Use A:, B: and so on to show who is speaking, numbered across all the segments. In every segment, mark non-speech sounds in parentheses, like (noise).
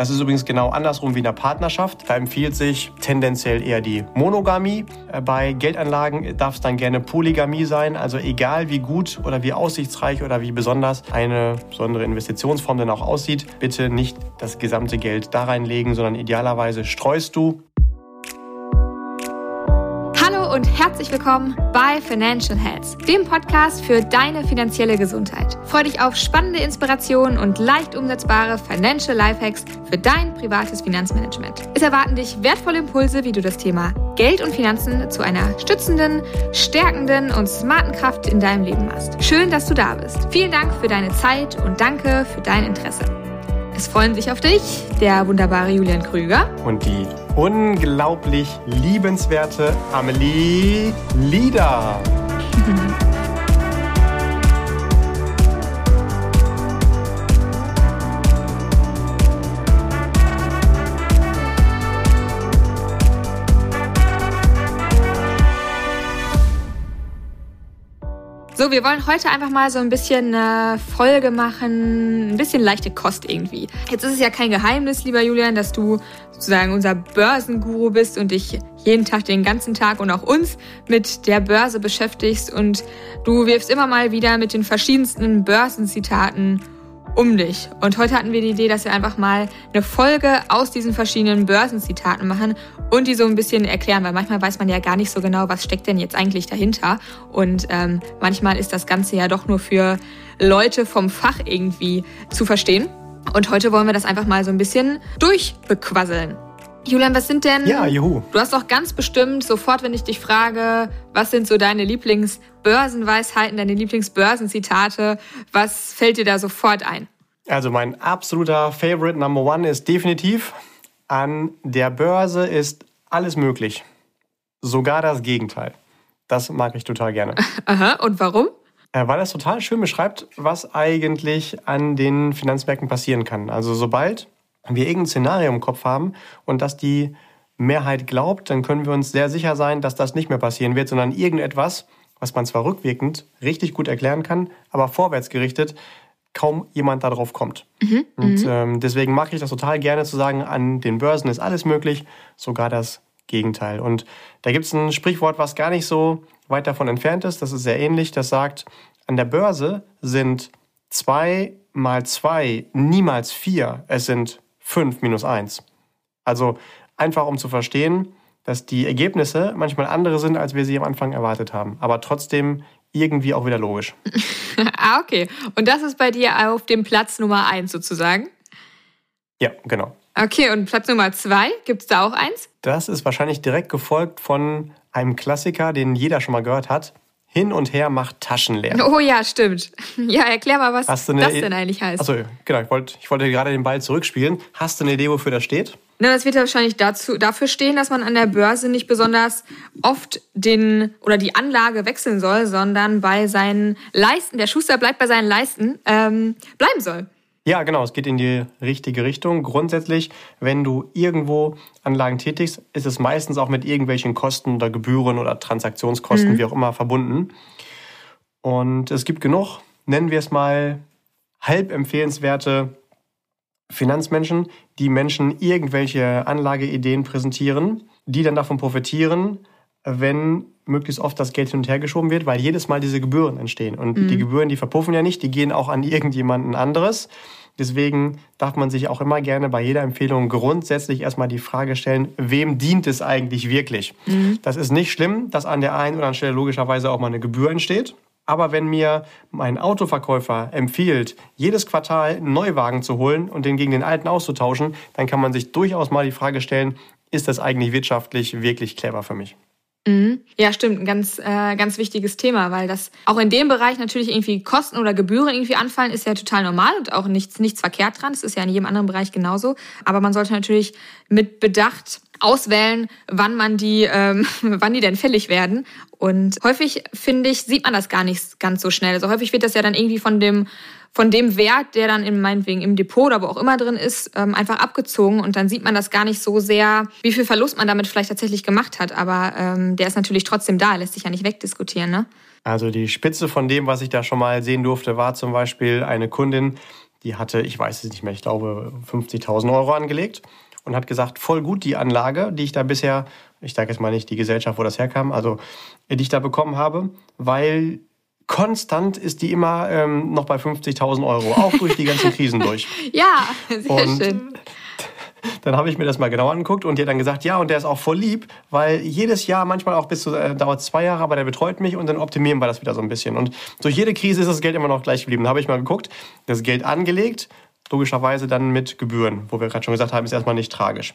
A: Das ist übrigens genau andersrum wie in der Partnerschaft. Da empfiehlt sich tendenziell eher die Monogamie. Äh, bei Geldanlagen darf es dann gerne Polygamie sein. Also egal wie gut oder wie aussichtsreich oder wie besonders eine besondere Investitionsform denn auch aussieht, bitte nicht das gesamte Geld da reinlegen, sondern idealerweise streust du
B: und herzlich willkommen bei Financial Health, dem Podcast für deine finanzielle Gesundheit. Freue dich auf spannende Inspirationen und leicht umsetzbare Financial Lifehacks für dein privates Finanzmanagement. Es erwarten dich wertvolle Impulse, wie du das Thema Geld und Finanzen zu einer stützenden, stärkenden und smarten Kraft in deinem Leben machst. Schön, dass du da bist. Vielen Dank für deine Zeit und danke für dein Interesse. Es freuen sich auf dich der wunderbare Julian Krüger
A: und die unglaublich liebenswerte Amelie Lieder. (laughs)
B: So, wir wollen heute einfach mal so ein bisschen eine Folge machen, ein bisschen leichte Kost irgendwie. Jetzt ist es ja kein Geheimnis, lieber Julian, dass du sozusagen unser Börsenguru bist und dich jeden Tag, den ganzen Tag und auch uns mit der Börse beschäftigst und du wirfst immer mal wieder mit den verschiedensten Börsenzitaten um dich. Und heute hatten wir die Idee, dass wir einfach mal eine Folge aus diesen verschiedenen Börsenzitaten machen und die so ein bisschen erklären, weil manchmal weiß man ja gar nicht so genau, was steckt denn jetzt eigentlich dahinter. Und ähm, manchmal ist das Ganze ja doch nur für Leute vom Fach irgendwie zu verstehen. Und heute wollen wir das einfach mal so ein bisschen durchbequasseln. Julian, was sind denn.
A: Ja, juhu.
B: Du hast doch ganz bestimmt sofort, wenn ich dich frage, was sind so deine Lieblingsbörsenweisheiten, deine Lieblingsbörsenzitate, was fällt dir da sofort ein?
A: Also, mein absoluter Favorite Number One ist definitiv: An der Börse ist alles möglich. Sogar das Gegenteil. Das mag ich total gerne. (laughs)
B: Aha, und warum?
A: Äh, weil das total schön beschreibt, was eigentlich an den Finanzmärkten passieren kann. Also, sobald wir irgendein Szenario im Kopf haben und dass die Mehrheit glaubt, dann können wir uns sehr sicher sein, dass das nicht mehr passieren wird, sondern irgendetwas, was man zwar rückwirkend richtig gut erklären kann, aber vorwärts gerichtet kaum jemand darauf kommt. Mhm, und mhm. ähm, deswegen mag ich das total gerne zu sagen, an den Börsen ist alles möglich, sogar das Gegenteil. Und da gibt es ein Sprichwort, was gar nicht so weit davon entfernt ist. Das ist sehr ähnlich. Das sagt, an der Börse sind zwei mal zwei niemals vier. Es sind 5 minus 1. Also einfach um zu verstehen, dass die Ergebnisse manchmal andere sind, als wir sie am Anfang erwartet haben. Aber trotzdem irgendwie auch wieder logisch. (laughs)
B: ah, okay. Und das ist bei dir auf dem Platz Nummer 1 sozusagen?
A: Ja, genau.
B: Okay, und Platz Nummer 2, gibt es da auch eins?
A: Das ist wahrscheinlich direkt gefolgt von einem Klassiker, den jeder schon mal gehört hat. Hin und her macht Taschen leer.
B: Oh ja, stimmt. (laughs) Ja, erklär mal, was das denn eigentlich heißt.
A: Achso, genau. Ich wollte, ich wollte gerade den Ball zurückspielen. Hast du eine Idee, wofür das steht?
B: Na, das wird ja wahrscheinlich dazu, dafür stehen, dass man an der Börse nicht besonders oft den oder die Anlage wechseln soll, sondern bei seinen Leisten, der Schuster bleibt bei seinen Leisten, ähm, bleiben soll.
A: Ja, genau, es geht in die richtige Richtung. Grundsätzlich, wenn du irgendwo Anlagen tätigst, ist es meistens auch mit irgendwelchen Kosten oder Gebühren oder Transaktionskosten, mhm. wie auch immer, verbunden. Und es gibt genug, nennen wir es mal, halb empfehlenswerte Finanzmenschen, die Menschen irgendwelche Anlageideen präsentieren, die dann davon profitieren, wenn möglichst oft das Geld hin und her geschoben wird, weil jedes Mal diese Gebühren entstehen. Und mhm. die Gebühren, die verpuffen ja nicht, die gehen auch an irgendjemanden anderes. Deswegen darf man sich auch immer gerne bei jeder Empfehlung grundsätzlich erstmal die Frage stellen, wem dient es eigentlich wirklich? Mhm. Das ist nicht schlimm, dass an der einen oder anderen Stelle logischerweise auch mal eine Gebühr entsteht. Aber wenn mir mein Autoverkäufer empfiehlt, jedes Quartal einen Neuwagen zu holen und den gegen den alten auszutauschen, dann kann man sich durchaus mal die Frage stellen, ist das eigentlich wirtschaftlich wirklich clever für mich?
B: Mhm. Ja, stimmt, ein ganz, äh, ganz wichtiges Thema, weil das auch in dem Bereich natürlich irgendwie Kosten oder Gebühren irgendwie anfallen, ist ja total normal und auch nichts, nichts verkehrt dran. Das ist ja in jedem anderen Bereich genauso. Aber man sollte natürlich mit Bedacht auswählen, wann man die, ähm, (laughs) wann die denn fällig werden. Und häufig, finde ich, sieht man das gar nicht ganz so schnell. Also häufig wird das ja dann irgendwie von dem von dem Wert, der dann in meinetwegen im Depot oder wo auch immer drin ist, ähm, einfach abgezogen und dann sieht man das gar nicht so sehr, wie viel Verlust man damit vielleicht tatsächlich gemacht hat. Aber ähm, der ist natürlich trotzdem da, lässt sich ja nicht wegdiskutieren. Ne?
A: Also die Spitze von dem, was ich da schon mal sehen durfte, war zum Beispiel eine Kundin, die hatte, ich weiß es nicht mehr, ich glaube 50.000 Euro angelegt und hat gesagt, voll gut die Anlage, die ich da bisher, ich sage jetzt mal nicht die Gesellschaft, wo das herkam, also die ich da bekommen habe, weil konstant ist die immer ähm, noch bei 50.000 Euro, auch durch die ganzen Krisen (laughs) durch.
B: ja, sehr und schön. (laughs)
A: Dann habe ich mir das mal genau angeguckt und die hat dann gesagt, ja, und der ist auch voll lieb, weil jedes Jahr, manchmal auch bis zu, äh, dauert zwei Jahre, aber der betreut mich und dann optimieren wir das wieder so ein bisschen. Und durch jede Krise ist das Geld immer noch gleich geblieben. Da habe ich mal geguckt, das Geld angelegt, logischerweise dann mit Gebühren, wo wir gerade schon gesagt haben, ist erstmal nicht tragisch.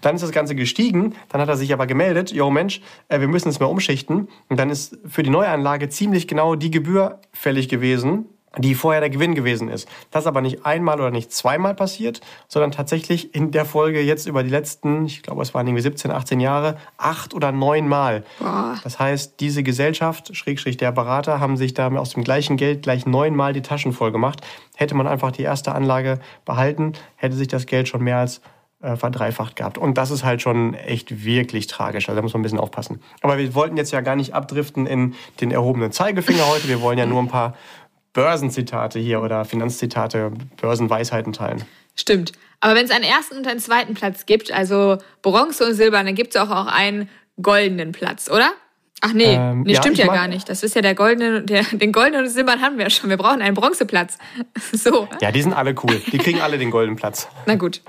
A: Dann ist das Ganze gestiegen, dann hat er sich aber gemeldet, jo Mensch, äh, wir müssen es mal umschichten. Und dann ist für die Neuanlage ziemlich genau die Gebühr fällig gewesen, die vorher der Gewinn gewesen ist. Das ist aber nicht einmal oder nicht zweimal passiert, sondern tatsächlich in der Folge jetzt über die letzten, ich glaube, es waren irgendwie 17, 18 Jahre, acht oder neun Mal. Boah. Das heißt, diese Gesellschaft, Schrägstrich der Berater, haben sich da aus dem gleichen Geld gleich neunmal die Taschen voll gemacht. Hätte man einfach die erste Anlage behalten, hätte sich das Geld schon mehr als äh, verdreifacht gehabt. Und das ist halt schon echt wirklich tragisch. Also da muss man ein bisschen aufpassen. Aber wir wollten jetzt ja gar nicht abdriften in den erhobenen Zeigefinger heute. Wir wollen ja nur ein paar Börsenzitate hier oder Finanzzitate, Börsenweisheiten teilen.
B: Stimmt. Aber wenn es einen ersten und einen zweiten Platz gibt, also Bronze und Silber, dann gibt es auch, auch einen goldenen Platz, oder? Ach nee, ähm, nee ja, stimmt ja gar nicht. Das ist ja der goldene, der, den goldenen und silbernen haben wir ja schon. Wir brauchen einen Bronzeplatz. (laughs) so.
A: Ja, die sind alle cool. Die kriegen alle den goldenen Platz. (laughs)
B: Na gut.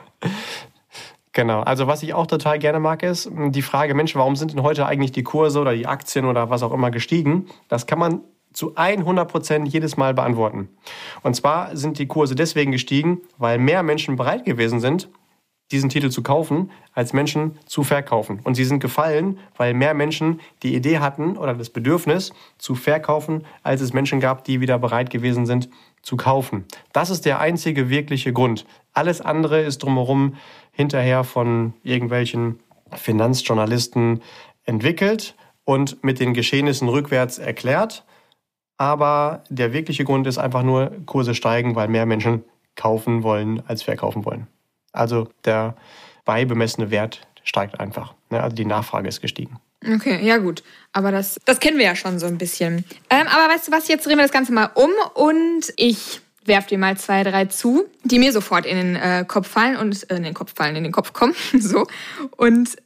A: Genau. Also was ich auch total gerne mag, ist die Frage, Mensch, warum sind denn heute eigentlich die Kurse oder die Aktien oder was auch immer gestiegen? Das kann man zu 100 Prozent jedes Mal beantworten. Und zwar sind die Kurse deswegen gestiegen, weil mehr Menschen bereit gewesen sind, diesen Titel zu kaufen, als Menschen zu verkaufen. Und sie sind gefallen, weil mehr Menschen die Idee hatten oder das Bedürfnis zu verkaufen, als es Menschen gab, die wieder bereit gewesen sind zu kaufen. Das ist der einzige wirkliche Grund. Alles andere ist drumherum hinterher von irgendwelchen Finanzjournalisten entwickelt und mit den Geschehnissen rückwärts erklärt aber der wirkliche Grund ist einfach nur, Kurse steigen, weil mehr Menschen kaufen wollen als verkaufen wollen. Also der beibemessene Wert steigt einfach. Ne? Also die Nachfrage ist gestiegen.
B: Okay, ja gut. Aber das, das kennen wir ja schon so ein bisschen. Ähm, aber weißt du was, jetzt drehen wir das Ganze mal um und ich werf dir mal zwei, drei zu, die mir sofort in den äh, Kopf fallen und äh, in den Kopf fallen, in den Kopf kommen. (laughs) so. Und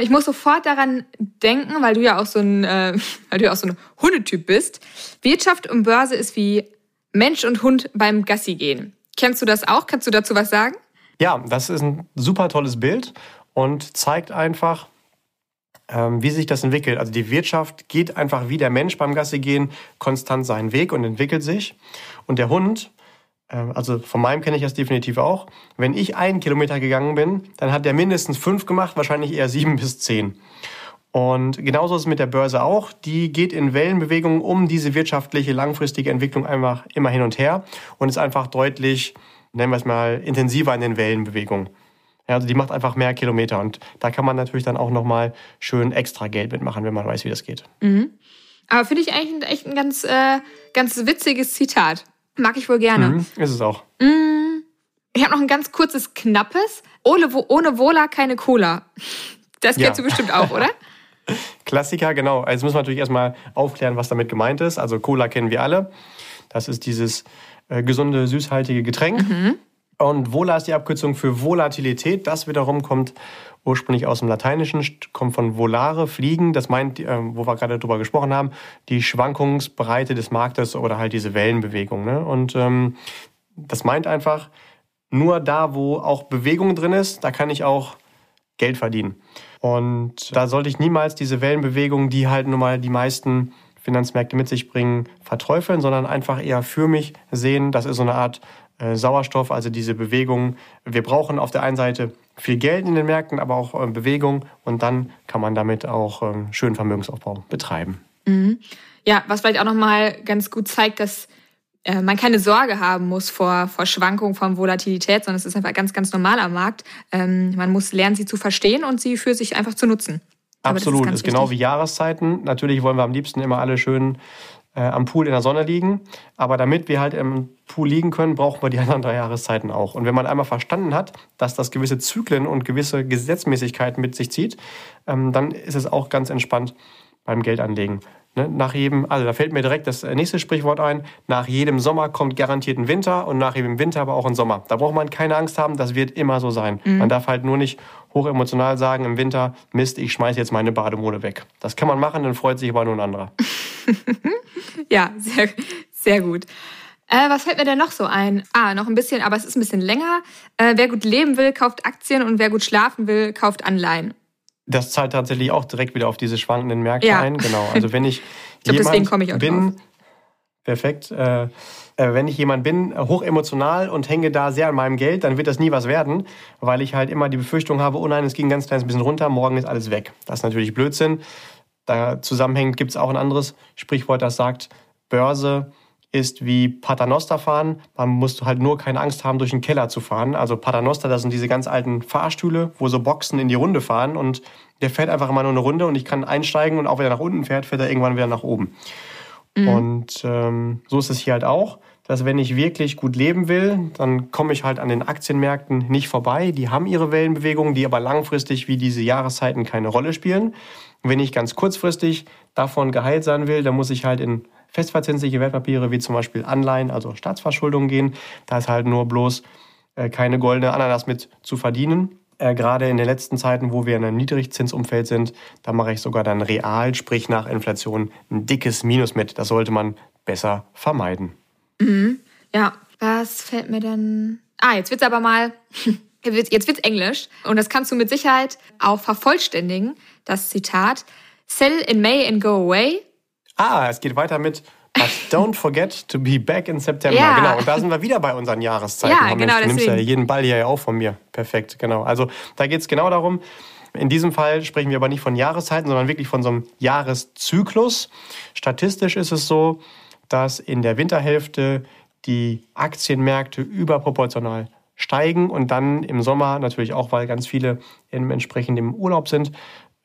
B: ich muss sofort daran denken, weil du ja auch so ein, äh, (laughs) weil du ja auch so ein Hundetyp bist. Wirtschaft und Börse ist wie Mensch und Hund beim Gassi gehen. Kennst du das auch? Kannst du dazu was sagen?
A: Ja, das ist ein super tolles Bild und zeigt einfach, ähm, wie sich das entwickelt. Also die Wirtschaft geht einfach wie der Mensch beim Gassi gehen konstant seinen Weg und entwickelt sich. Und der Hund also von meinem kenne ich das definitiv auch. Wenn ich einen Kilometer gegangen bin, dann hat der mindestens fünf gemacht, wahrscheinlich eher sieben (laughs) bis zehn. Und genauso ist es mit der Börse auch. Die geht in Wellenbewegungen um diese wirtschaftliche, langfristige Entwicklung einfach immer hin und her und ist einfach deutlich, nennen wir es mal, intensiver in den Wellenbewegungen. Ja, also die macht einfach mehr Kilometer und da kann man natürlich dann auch nochmal schön extra Geld mitmachen, wenn man weiß, wie das geht.
B: Mhm. Aber finde ich eigentlich echt ein ganz, äh, ganz witziges Zitat. Mag ich wohl gerne. Mhm,
A: ist es auch.
B: Mm, ich habe noch ein ganz kurzes, knappes. Ohne, ohne Wola keine Cola. Das kennst ja. du bestimmt auch, oder? (laughs)
A: Klassiker, genau. Also müssen wir natürlich erstmal aufklären, was damit gemeint ist. Also Cola kennen wir alle. Das ist dieses äh, gesunde, süßhaltige Getränk. Mhm. Und Vola ist die Abkürzung für Volatilität. Das wiederum kommt ursprünglich aus dem Lateinischen, kommt von volare, fliegen. Das meint, äh, wo wir gerade drüber gesprochen haben, die Schwankungsbreite des Marktes oder halt diese Wellenbewegung. Ne? Und ähm, das meint einfach, nur da, wo auch Bewegung drin ist, da kann ich auch Geld verdienen. Und da sollte ich niemals diese Wellenbewegung, die halt nun mal die meisten Finanzmärkte mit sich bringen, verteufeln, sondern einfach eher für mich sehen. Das ist so eine Art Sauerstoff, also diese Bewegung. Wir brauchen auf der einen Seite viel Geld in den Märkten, aber auch äh, Bewegung und dann kann man damit auch ähm, schönen Vermögensaufbau betreiben.
B: Mhm. Ja, was vielleicht auch nochmal ganz gut zeigt, dass äh, man keine Sorge haben muss vor, vor Schwankungen von Volatilität, sondern es ist einfach ganz, ganz normal am Markt. Ähm, man muss lernen, sie zu verstehen und sie für sich einfach zu nutzen.
A: Absolut, ist, ist genau wie Jahreszeiten. Natürlich wollen wir am liebsten immer alle schön äh, am Pool in der Sonne liegen. Aber damit wir halt im Pool liegen können, brauchen wir die (laughs) anderen drei Jahreszeiten auch. Und wenn man einmal verstanden hat, dass das gewisse Zyklen und gewisse Gesetzmäßigkeiten mit sich zieht, ähm, dann ist es auch ganz entspannt beim Geldanlegen. Ne, nach jedem, also da fällt mir direkt das nächste Sprichwort ein. Nach jedem Sommer kommt garantiert ein Winter und nach jedem Winter aber auch ein Sommer. Da braucht man keine Angst haben, das wird immer so sein. Mhm. Man darf halt nur nicht hochemotional sagen im Winter, Mist, ich schmeiße jetzt meine Bademode weg. Das kann man machen, dann freut sich aber nur ein anderer. (laughs)
B: ja, sehr, sehr gut. Äh, was fällt mir denn noch so ein? Ah, noch ein bisschen, aber es ist ein bisschen länger. Äh, wer gut leben will, kauft Aktien und wer gut schlafen will, kauft Anleihen.
A: Das zahlt tatsächlich auch direkt wieder auf diese schwankenden Märkte ja. ein. Genau. Also wenn ich, (laughs)
B: ich glaub, deswegen komme ich auch
A: bin. Perfekt. Äh, äh, wenn ich jemand bin, hochemotional und hänge da sehr an meinem Geld, dann wird das nie was werden, weil ich halt immer die Befürchtung habe, oh nein, es ging ganz kleines bisschen runter, morgen ist alles weg. Das ist natürlich Blödsinn. Da zusammenhängend gibt es auch ein anderes Sprichwort, das sagt, Börse ist wie Paternoster fahren. Man muss halt nur keine Angst haben, durch den Keller zu fahren. Also Paternoster, das sind diese ganz alten Fahrstühle, wo so Boxen in die Runde fahren und der fährt einfach immer nur eine Runde und ich kann einsteigen und auch wenn er nach unten fährt, fährt er irgendwann wieder nach oben. Mhm. Und ähm, so ist es hier halt auch, dass wenn ich wirklich gut leben will, dann komme ich halt an den Aktienmärkten nicht vorbei. Die haben ihre Wellenbewegungen, die aber langfristig wie diese Jahreszeiten keine Rolle spielen. Wenn ich ganz kurzfristig davon geheilt sein will, dann muss ich halt in festverzinsliche Wertpapiere wie zum Beispiel Anleihen, also Staatsverschuldung gehen. Da ist halt nur bloß äh, keine goldene Ananas mit zu verdienen. Äh, gerade in den letzten Zeiten, wo wir in einem Niedrigzinsumfeld sind, da mache ich sogar dann real, sprich nach Inflation, ein dickes Minus mit. Das sollte man besser vermeiden.
B: Mhm. Ja, was fällt mir denn? Ah, jetzt wird's aber mal. (laughs) Jetzt wird's Englisch und das kannst du mit Sicherheit auch vervollständigen. Das Zitat: Sell in May and go away.
A: Ah, es geht weiter mit But don't forget to be back in September. Ja. Genau, und da sind wir wieder bei unseren Jahreszeiten.
B: Ja, oh, Mensch, genau,
A: du nimmst ja jeden Ball hier auch von mir. Perfekt, genau. Also da geht es genau darum, in diesem Fall sprechen wir aber nicht von Jahreszeiten, sondern wirklich von so einem Jahreszyklus. Statistisch ist es so, dass in der Winterhälfte die Aktienmärkte überproportional steigen und dann im Sommer natürlich auch, weil ganz viele im Urlaub sind,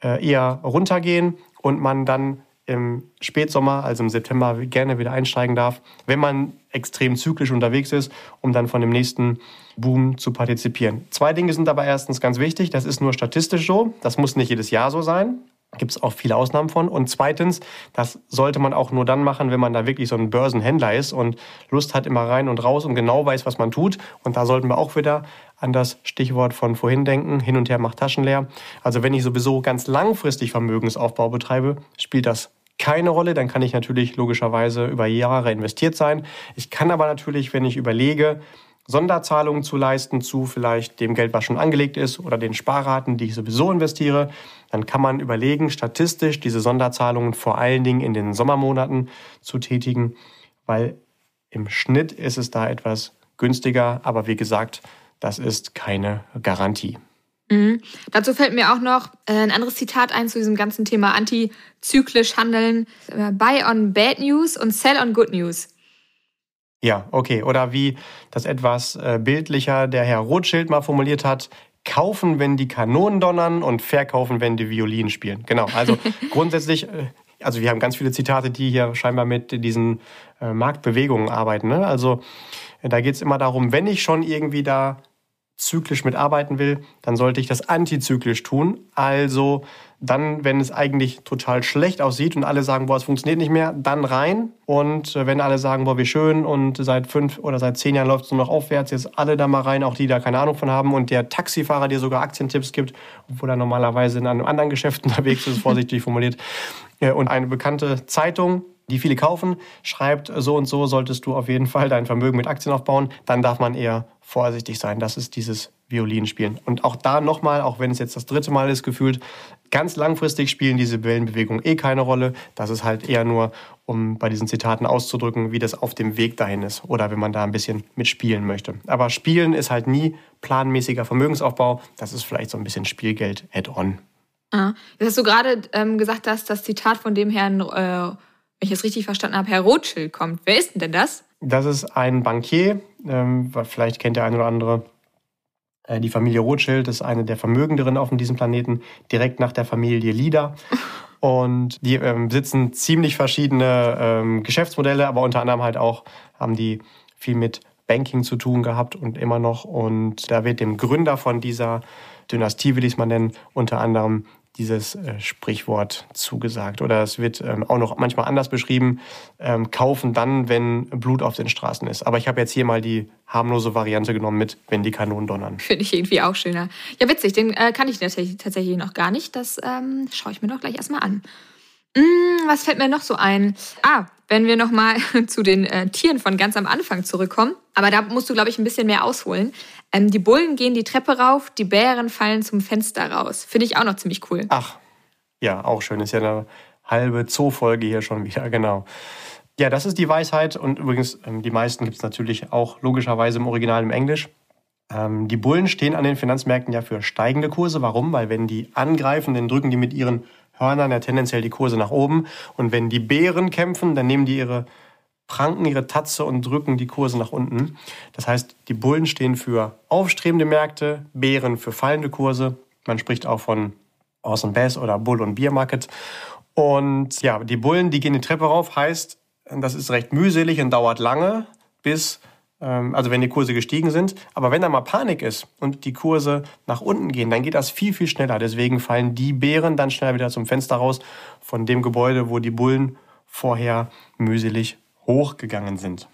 A: äh, eher runtergehen und man dann im Spätsommer, also im September, gerne wieder einsteigen darf, wenn man extrem zyklisch unterwegs ist, um dann von dem nächsten Boom zu partizipieren. Zwei Dinge sind aber erstens ganz wichtig. Das ist nur statistisch so. Das muss nicht jedes Jahr so sein gibt es auch viele Ausnahmen von. Und zweitens, das sollte man auch nur dann machen, wenn man da wirklich so ein Börsenhändler ist und Lust hat, immer rein und raus und genau weiß, was man tut. Und da sollten wir auch wieder an das Stichwort von vorhin denken, hin und her macht Taschen leer. Also wenn ich sowieso ganz langfristig Vermögensaufbau betreibe, spielt das keine Rolle. Dann kann ich natürlich logischerweise über Jahre investiert sein. Ich kann aber natürlich, wenn ich überlege, Sonderzahlungen zu leisten zu vielleicht dem Geld, was schon angelegt ist oder den Sparraten, die ich sowieso investiere, dann kann man überlegen, statistisch diese Sonderzahlungen vor allen Dingen in den Sommermonaten zu tätigen, weil im Schnitt ist es da etwas günstiger, aber wie gesagt, das ist keine Garantie.
B: Mhm. Dazu fällt mir auch noch äh, ein anderes Zitat ein zu diesem ganzen Thema antizyklisch handeln. Äh, buy on bad news und sell on good news.
A: Ja, okay. Oder wie das etwas äh, bildlicher der Herr Rothschild mal formuliert hat, kaufen, wenn die Kanonen donnern und verkaufen, wenn die Violinen spielen. Genau, also (laughs) grundsätzlich, also wir haben ganz viele Zitate, die hier scheinbar mit diesen Marktbewegungen arbeiten. Ne? Also da geht es immer darum, wenn ich schon irgendwie da zyklisch mitarbeiten will, dann sollte ich das antizyklisch tun. Also dann, wenn es eigentlich total schlecht aussieht und alle sagen, boah, es funktioniert nicht mehr, dann rein. Und äh, wenn alle sagen, boah, wie schön und seit fünf oder seit zehn Jahren läuft es nur noch aufwärts, jetzt alle da mal rein, auch die da keine Ahnung von haben und der Taxifahrer dir sogar Aktientipps gibt, obwohl er normalerweise in einem anderen Geschäft (laughs) unterwegs ist, vorsichtig formuliert. Äh, und eine bekannte Zeitung, die viele kaufen, schreibt, so und so solltest du auf jeden Fall dein Vermögen mit Aktien aufbauen, dann darf man eher vorsichtig sein. Das ist dieses Violinspielen. Und auch da nochmal, auch wenn es jetzt das dritte Mal ist, gefühlt, ganz langfristig spielen diese Wellenbewegungen eh keine Rolle. Das ist halt eher nur, um bei diesen Zitaten auszudrücken, wie das auf dem Weg dahin ist oder wenn man da ein bisschen mitspielen möchte. Aber Spielen ist halt nie planmäßiger Vermögensaufbau. Das ist vielleicht so ein bisschen Spielgeld add-on.
B: Ah, jetzt hast du gerade ähm, gesagt, dass das Zitat von dem Herrn, äh, wenn ich es richtig verstanden habe, Herr Rothschild kommt. Wer ist denn das?
A: Das ist ein Bankier, ähm, vielleicht kennt der eine oder andere. Äh, die Familie Rothschild ist eine der vermögenderen auf diesem Planeten, direkt nach der Familie Lieder. (laughs) Und die ähm, besitzen ziemlich verschiedene ähm, Geschäftsmodelle, aber unter anderem halt auch haben die viel mit Banking zu tun gehabt und immer noch. Und da wird dem Gründer von dieser Dynastie, will ich es mal nennen, unter anderem dieses äh, Sprichwort zugesagt. Oder es wird ähm, auch noch manchmal anders beschrieben, ähm, kaufen dann, wenn Blut auf den Straßen ist. Aber ich habe jetzt hier mal die harmlose Variante genommen mit, wenn die Kanonen donnern.
B: Finde ich irgendwie auch schöner. Ja, witzig, den äh, kann ich tatsächlich, tatsächlich noch gar nicht. Das ähm, schaue ich mir doch gleich erstmal an. Hm, was fällt mir noch so ein? Ah, wenn wir nochmal (laughs) zu den äh, Tieren von ganz am Anfang zurückkommen. Aber da musst du, glaube ich, ein bisschen mehr ausholen. Ähm, die Bullen gehen die Treppe rauf, die Bären fallen zum Fenster raus. Finde ich auch noch ziemlich cool.
A: Ach, ja, auch schön. Ist ja eine halbe Zoo-Folge hier schon wieder, (laughs) genau. Ja, das ist die Weisheit. Und übrigens, ähm, die meisten gibt es natürlich auch logischerweise im Original im Englisch. Ähm, die Bullen stehen an den Finanzmärkten ja für steigende Kurse. Warum? Weil wenn die angreifen, dann drücken die mit ihren Hörnern ja tendenziell die Kurse nach oben. Und wenn die Bären kämpfen, dann nehmen die ihre Pranken, ihre Tatze und drücken die Kurse nach unten. Das heißt, die Bullen stehen für aufstrebende Märkte, Bären für fallende Kurse. Man spricht auch von and Bass oder Bull und Beer Market. Und ja, die Bullen, die gehen die Treppe rauf, heißt, das ist recht mühselig und dauert lange, bis also wenn die Kurse gestiegen sind. Aber wenn da mal Panik ist und die Kurse nach unten gehen, dann geht das viel, viel schneller. Deswegen fallen die Bären dann schnell wieder zum Fenster raus von dem Gebäude, wo die Bullen vorher mühselig hochgegangen sind.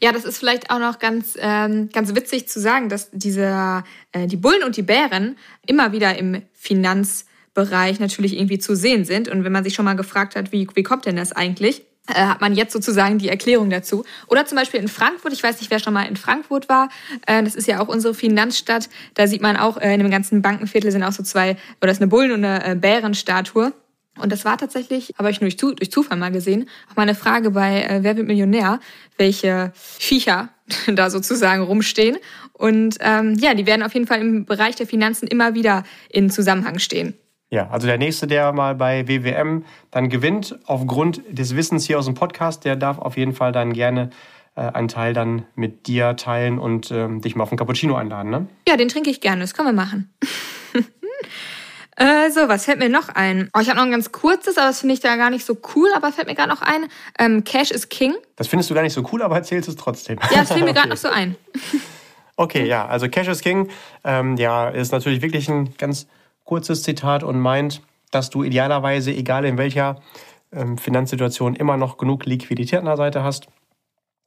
B: Ja, das ist vielleicht auch noch ganz, ähm, ganz witzig zu sagen, dass diese, äh, die Bullen und die Bären immer wieder im Finanzbereich natürlich irgendwie zu sehen sind. Und wenn man sich schon mal gefragt hat, wie, wie kommt denn das eigentlich? Äh, hat man jetzt sozusagen die Erklärung dazu. Oder zum Beispiel in Frankfurt, ich weiß nicht, wer schon mal in Frankfurt war, äh, das ist ja auch unsere Finanzstadt, da sieht man auch, äh, in dem ganzen Bankenviertel sind auch so zwei, oder ist eine Bullen- und eine äh, Bärenstatue. Und das war tatsächlich, habe ich nur durch, durch Zufall mal gesehen, auch mal eine Frage bei äh, Wer wird Millionär, welche Viecher (laughs) da sozusagen rumstehen. Und ähm, ja, die werden auf jeden Fall im Bereich der Finanzen immer wieder in Zusammenhang stehen.
A: Ja, also der nächste, der mal bei WWM dann gewinnt, aufgrund des Wissens hier aus dem Podcast, der darf auf jeden Fall dann gerne äh, einen Teil dann mit dir teilen und ähm, dich mal auf einen Cappuccino einladen, ne?
B: Ja, den trinke ich gerne, das können wir machen. (laughs) äh, so, was fällt mir noch ein? Oh, ich habe noch ein ganz kurzes, aber das finde ich da gar nicht so cool, aber fällt mir gerade noch ein. Ähm, Cash is King.
A: Das findest du gar nicht so cool, aber erzählst es trotzdem.
B: Ja, das fällt mir (laughs) gerade noch so ein.
A: okay, ja, also Cash is King, ähm, ja, ist natürlich wirklich ein ganz kurzes Zitat und meint, dass du idealerweise, egal in welcher ähm, Finanzsituation, immer noch genug Liquidität an der Seite hast.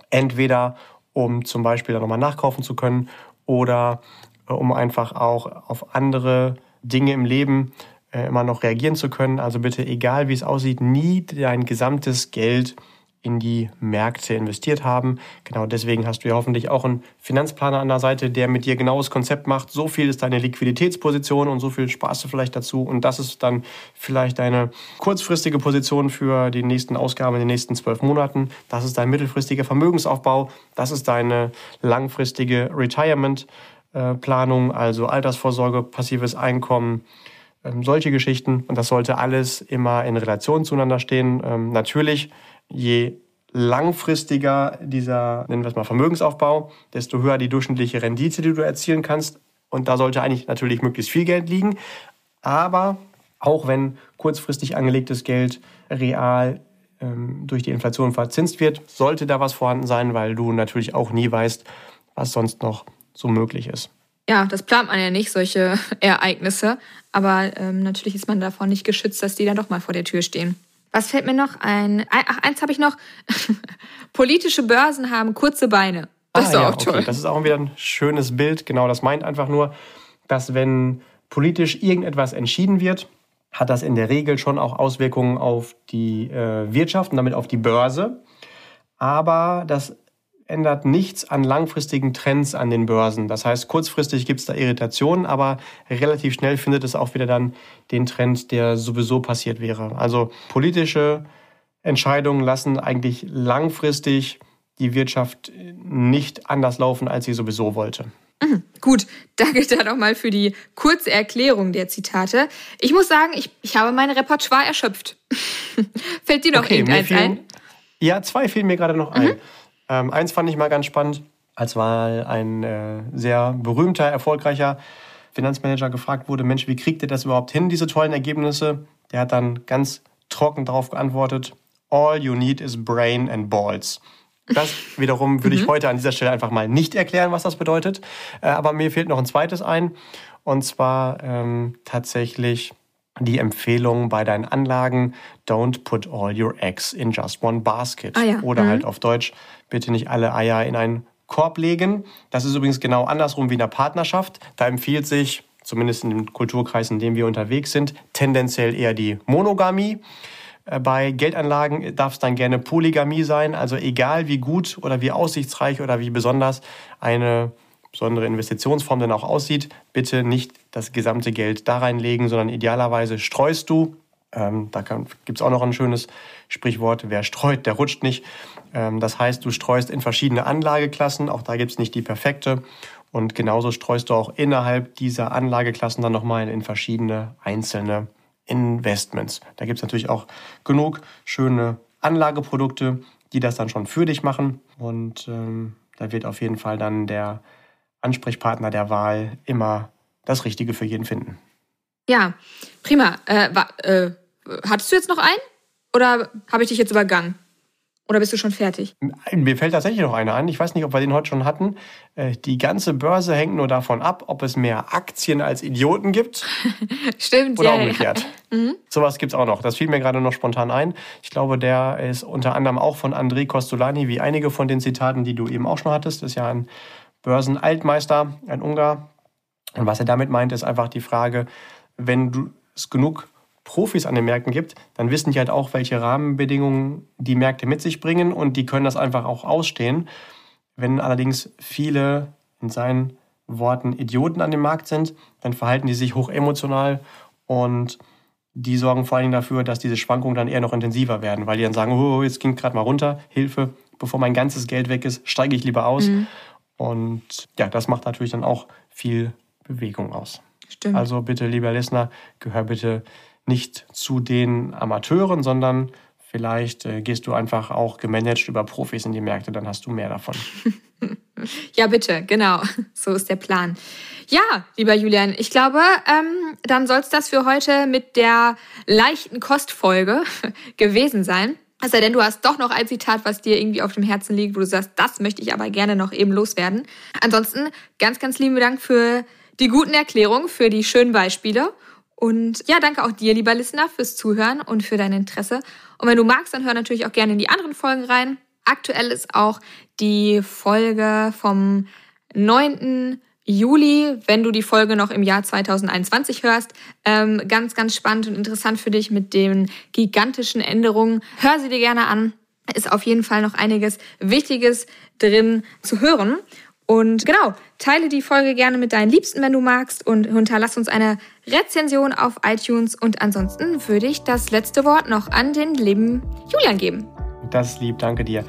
A: Entweder um zum Beispiel dann nochmal nachkaufen zu können oder äh, um einfach auch auf andere Dinge im Leben äh, immer noch reagieren zu können. Also bitte, egal wie es aussieht, nie dein gesamtes Geld in die Märkte investiert haben. Genau deswegen hast du ja hoffentlich auch einen Finanzplaner an der Seite, der mit dir genau das Konzept macht. So viel ist deine Liquiditätsposition und so viel sparst du vielleicht dazu. Und das ist dann vielleicht deine kurzfristige Position für die nächsten Ausgaben in den nächsten zwölf Monaten. Das ist dein mittelfristiger Vermögensaufbau. Das ist deine langfristige Retirement-Planung, also Altersvorsorge, passives Einkommen ähm, solche Geschichten. Und das sollte alles immer in Relation zueinander stehen. Ähm, natürlich je langfristiger dieser, nennen wir es mal Vermögensaufbau, desto höher die durchschnittliche Rendite, die du erzielen kannst. Und da sollte eigentlich natürlich möglichst viel Geld liegen. Aber auch wenn kurzfristig angelegtes Geld real ähm, durch die Inflation verzinst wird, sollte da was vorhanden sein, weil du natürlich auch nie weißt, was sonst noch so möglich ist.
B: Ja, das plant man ja nicht, solche (laughs) Ereignisse. Aber ähm, natürlich ist man davon nicht geschützt, dass die dann doch mal vor der Tür stehen. Was fällt mir noch ein? Ach, eins habe ich noch. (laughs) Politische Börsen haben kurze Beine.
A: Das ah, ist ja, auch toll. Okay. Das ist auch wieder ein schönes Bild. Genau, das meint einfach nur, dass wenn politisch irgendetwas entschieden wird, hat das in der Regel schon auch Auswirkungen auf die äh, Wirtschaft und damit auf die Börse. Aber das ändert nichts an langfristigen Trends an den Börsen. Das heißt, kurzfristig gibt es da Irritationen, aber relativ schnell findet es auch wieder dann den Trend, der sowieso passiert wäre. Also politische Entscheidungen lassen eigentlich langfristig die Wirtschaft nicht anders laufen, als sie sowieso wollte.
B: Mhm, gut, danke da nochmal für die kurze Erklärung der Zitate. Ich muss sagen, ich, ich habe mein Repertoire erschöpft. (laughs) Fällt dir noch okay, irgendeins ein?
A: Ja, zwei fielen mir gerade noch mhm. ein. Ähm, eins fand ich mal ganz spannend, als mal ein äh, sehr berühmter, erfolgreicher Finanzmanager gefragt wurde, Mensch, wie kriegt ihr das überhaupt hin, diese tollen Ergebnisse? Der hat dann ganz trocken darauf geantwortet, all you need is brain and balls. Das wiederum würde ich mhm. heute an dieser Stelle einfach mal nicht erklären, was das bedeutet. Äh, aber mir fehlt noch ein zweites ein. Und zwar ähm, tatsächlich die Empfehlung bei deinen Anlagen, don't put all your eggs in just one basket.
B: Ah ja.
A: Oder
B: Mhm.
A: halt auf Deutsch, bitte nicht alle Eier in einen Korb legen. Das ist übrigens genau andersrum wie in der Partnerschaft. Da empfiehlt sich, zumindest in dem Kulturkreis, in dem wir unterwegs sind, tendenziell eher die Monogamie. Äh, Bei Geldanlagen darf es dann gerne Polygamie sein. Also egal wie gut oder wie aussichtsreich oder wie besonders eine besondere Investitionsform denn auch aussieht, bitte nicht das gesamte Geld da reinlegen, sondern idealerweise streust du. Ähm, da gibt es auch noch ein schönes Sprichwort, wer streut, der rutscht nicht. Ähm, das heißt, du streust in verschiedene Anlageklassen, auch da gibt es nicht die perfekte. Und genauso streust du auch innerhalb dieser Anlageklassen dann nochmal in verschiedene einzelne Investments. Da gibt es natürlich auch genug schöne Anlageprodukte, die das dann schon für dich machen. Und ähm, da wird auf jeden Fall dann der Ansprechpartner der Wahl immer das Richtige für jeden finden.
B: Ja, prima. Äh, äh, hattest du jetzt noch einen? Oder habe ich dich jetzt übergangen? Oder bist du schon fertig?
A: Mir fällt tatsächlich noch einer an. Ich weiß nicht, ob wir den heute schon hatten. Äh, Die ganze Börse hängt nur davon ab, ob es mehr Aktien als Idioten gibt (laughs)
B: Stimmt,
A: oder
B: ja. ja.
A: umgekehrt. Sowas gibt's auch noch. Das fiel mir gerade noch spontan ein. Ich glaube, der ist unter anderem auch von André Costolani, wie einige von den Zitaten, die du eben auch schon hattest. Das ist ja ein Börsenaltmeister, ein Ungar. Und was er damit meint, ist einfach die Frage, wenn du es genug Profis an den Märkten gibt, dann wissen die halt auch, welche Rahmenbedingungen die Märkte mit sich bringen und die können das einfach auch ausstehen. Wenn allerdings viele in seinen Worten Idioten an dem Markt sind, dann verhalten die sich hochemotional und die sorgen vor allen Dingen dafür, dass diese Schwankungen dann eher noch intensiver werden, weil die dann sagen, oh, jetzt ging gerade mal runter, Hilfe, bevor mein ganzes Geld weg ist, steige ich lieber aus. Und ja, das macht natürlich dann auch viel Bewegung aus.
B: Stimmt.
A: Also bitte, lieber Listener, gehör bitte nicht zu den Amateuren, sondern vielleicht äh, gehst du einfach auch gemanagt über Profis in die Märkte, dann hast du mehr davon. (laughs)
B: Ja, bitte, genau. (laughs) So ist der Plan. Ja, lieber Julian, ich glaube, ähm, dann soll es das für heute mit der leichten Kostfolge (laughs) gewesen sein. Es denn, du hast doch noch ein Zitat, was dir irgendwie auf dem Herzen liegt, wo du sagst, das möchte ich aber gerne noch eben loswerden. Ansonsten ganz, ganz lieben Dank für die guten Erklärungen, für die schönen Beispiele. Und ja, danke auch dir, lieber Listener, fürs Zuhören und für dein Interesse. Und wenn du magst, dann hör natürlich auch gerne in die anderen Folgen rein. Aktuell ist auch die Folge vom 9. Juli, wenn du die Folge noch im Jahr 2021 hörst. Ähm, ganz, ganz spannend und interessant für dich mit den gigantischen Änderungen. Hör sie dir gerne an. Ist auf jeden Fall noch einiges Wichtiges drin zu hören. Und genau, teile die Folge gerne mit deinen Liebsten, wenn du magst, und hinterlass uns eine Rezension auf iTunes. Und ansonsten würde ich das letzte Wort noch an den lieben Julian geben.
A: Das ist lieb, danke dir.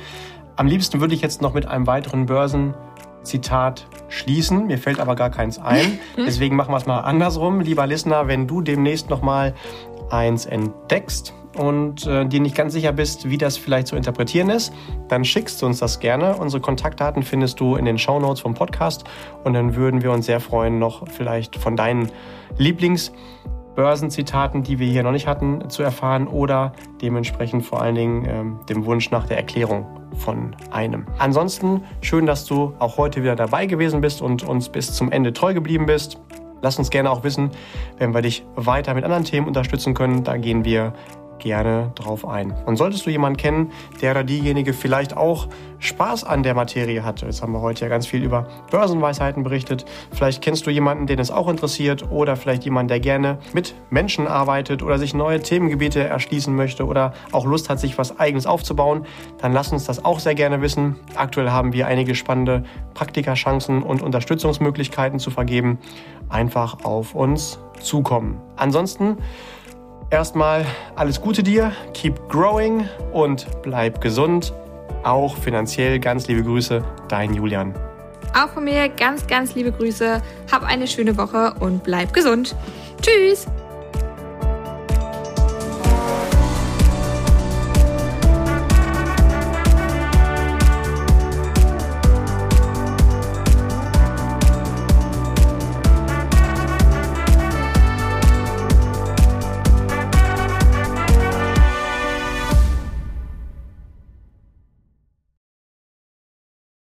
A: Am liebsten würde ich jetzt noch mit einem weiteren Börsenzitat schließen. Mir fällt aber gar keins ein. (laughs) Deswegen machen wir es mal andersrum. Lieber Listener, wenn du demnächst noch mal eins entdeckst und äh, dir nicht ganz sicher bist, wie das vielleicht zu interpretieren ist, dann schickst du uns das gerne. Unsere Kontaktdaten findest du in den Shownotes vom Podcast und dann würden wir uns sehr freuen, noch vielleicht von deinen Lieblingsbörsenzitaten, die wir hier noch nicht hatten, zu erfahren oder dementsprechend vor allen Dingen ähm, dem Wunsch nach der Erklärung von einem. Ansonsten schön, dass du auch heute wieder dabei gewesen bist und uns bis zum Ende treu geblieben bist. Lass uns gerne auch wissen, wenn wir dich weiter mit anderen Themen unterstützen können. Da gehen wir gerne drauf ein. Und solltest du jemanden kennen, der oder diejenige vielleicht auch Spaß an der Materie hat, jetzt haben wir heute ja ganz viel über Börsenweisheiten berichtet, vielleicht kennst du jemanden, den es auch interessiert oder vielleicht jemanden, der gerne mit Menschen arbeitet oder sich neue Themengebiete erschließen möchte oder auch Lust hat, sich was eigenes aufzubauen, dann lass uns das auch sehr gerne wissen. Aktuell haben wir einige spannende Praktikachancen und Unterstützungsmöglichkeiten zu vergeben. Einfach auf uns zukommen. Ansonsten Erstmal alles Gute dir, keep growing und bleib gesund. Auch finanziell ganz liebe Grüße, dein Julian.
B: Auch von mir ganz, ganz liebe Grüße. Hab eine schöne Woche und bleib gesund. Tschüss!